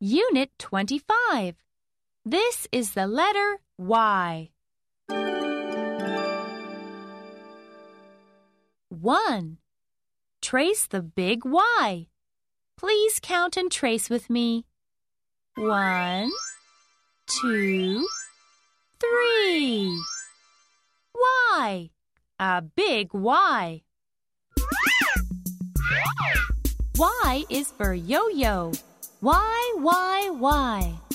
Unit 25. This is the letter Y. 1. Trace the big Y. Please count and trace with me. One, two, three. Y. A big Y. Y is for yo-yo. Y, why, Y.